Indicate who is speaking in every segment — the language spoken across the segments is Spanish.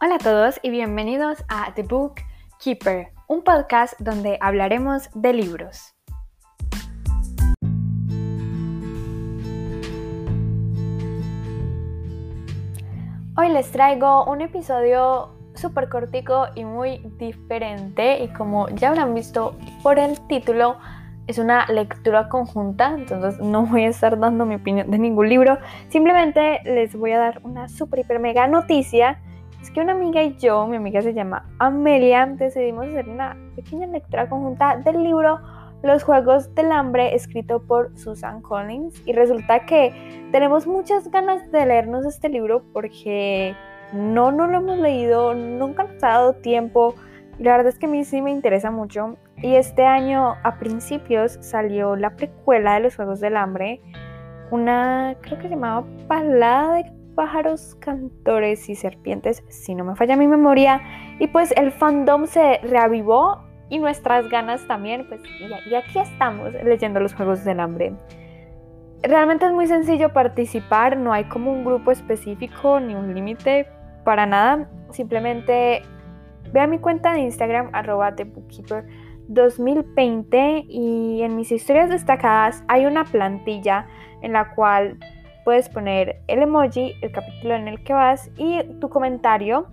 Speaker 1: Hola a todos y bienvenidos a The Book Keeper, un podcast donde hablaremos de libros. Hoy les traigo un episodio súper cortico y muy diferente y como ya habrán visto por el título, es una lectura conjunta, entonces no voy a estar dando mi opinión de ningún libro, simplemente les voy a dar una super hiper mega noticia es que una amiga y yo, mi amiga se llama Amelia, decidimos hacer una pequeña lectura conjunta del libro Los Juegos del Hambre, escrito por Susan Collins. Y resulta que tenemos muchas ganas de leernos este libro porque no, no lo hemos leído, nunca nos ha dado tiempo. Y la verdad es que a mí sí me interesa mucho. Y este año, a principios, salió la precuela de Los Juegos del Hambre. Una, creo que se llamaba Palada de pájaros, cantores y serpientes, si no me falla mi memoria. Y pues el fandom se reavivó y nuestras ganas también, pues y, aquí estamos leyendo los Juegos del Hambre. Realmente es muy sencillo participar, no hay como un grupo específico ni un límite para nada. Simplemente ve a mi cuenta de Instagram, arroba bookkeeper 2020 y en mis historias destacadas hay una plantilla en la cual puedes poner el emoji, el capítulo en el que vas y tu comentario.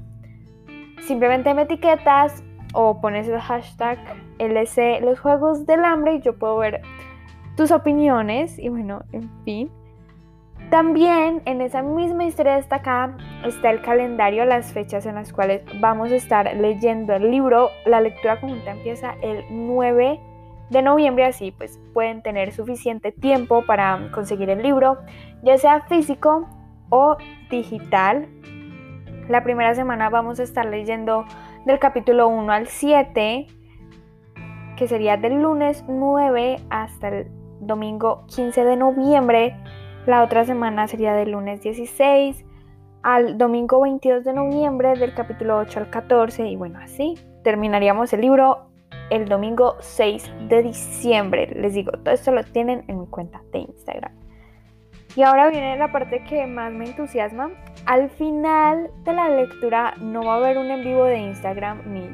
Speaker 1: Simplemente me etiquetas o pones el hashtag LC los juegos del hambre y yo puedo ver tus opiniones y bueno, en fin. También en esa misma historia destacada está el calendario, las fechas en las cuales vamos a estar leyendo el libro. La lectura conjunta empieza el 9 de noviembre, así pues pueden tener suficiente tiempo para conseguir el libro, ya sea físico o digital. La primera semana vamos a estar leyendo del capítulo 1 al 7, que sería del lunes 9 hasta el domingo 15 de noviembre. La otra semana sería del lunes 16 al domingo 22 de noviembre, del capítulo 8 al 14, y bueno, así terminaríamos el libro el domingo 6 de diciembre. Les digo, todo esto lo tienen en mi cuenta de Instagram. Y ahora viene la parte que más me entusiasma. Al final de la lectura no va a haber un en vivo de Instagram ni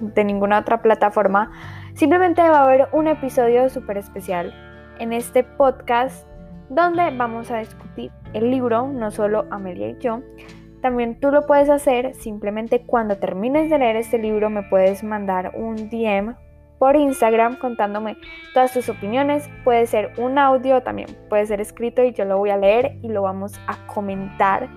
Speaker 1: de ninguna otra plataforma. Simplemente va a haber un episodio súper especial en este podcast donde vamos a discutir el libro, no solo Amelia y yo, también tú lo puedes hacer simplemente cuando termines de leer este libro me puedes mandar un DM por Instagram contándome todas tus opiniones. Puede ser un audio, también puede ser escrito y yo lo voy a leer y lo vamos a comentar.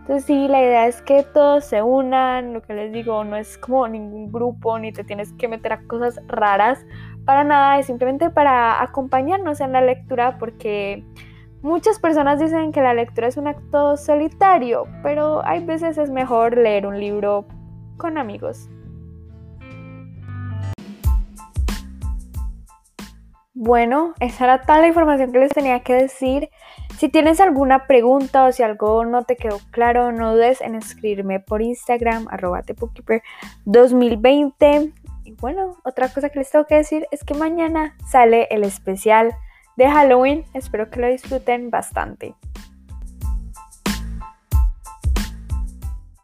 Speaker 1: Entonces sí, la idea es que todos se unan, lo que les digo, no es como ningún grupo, ni te tienes que meter a cosas raras, para nada, es simplemente para acompañarnos en la lectura porque Muchas personas dicen que la lectura es un acto solitario, pero hay veces es mejor leer un libro con amigos. Bueno, esa era toda la información que les tenía que decir. Si tienes alguna pregunta o si algo no te quedó claro, no dudes en escribirme por Instagram, arroba 2020. Y bueno, otra cosa que les tengo que decir es que mañana sale el especial de Halloween. Espero que lo disfruten bastante.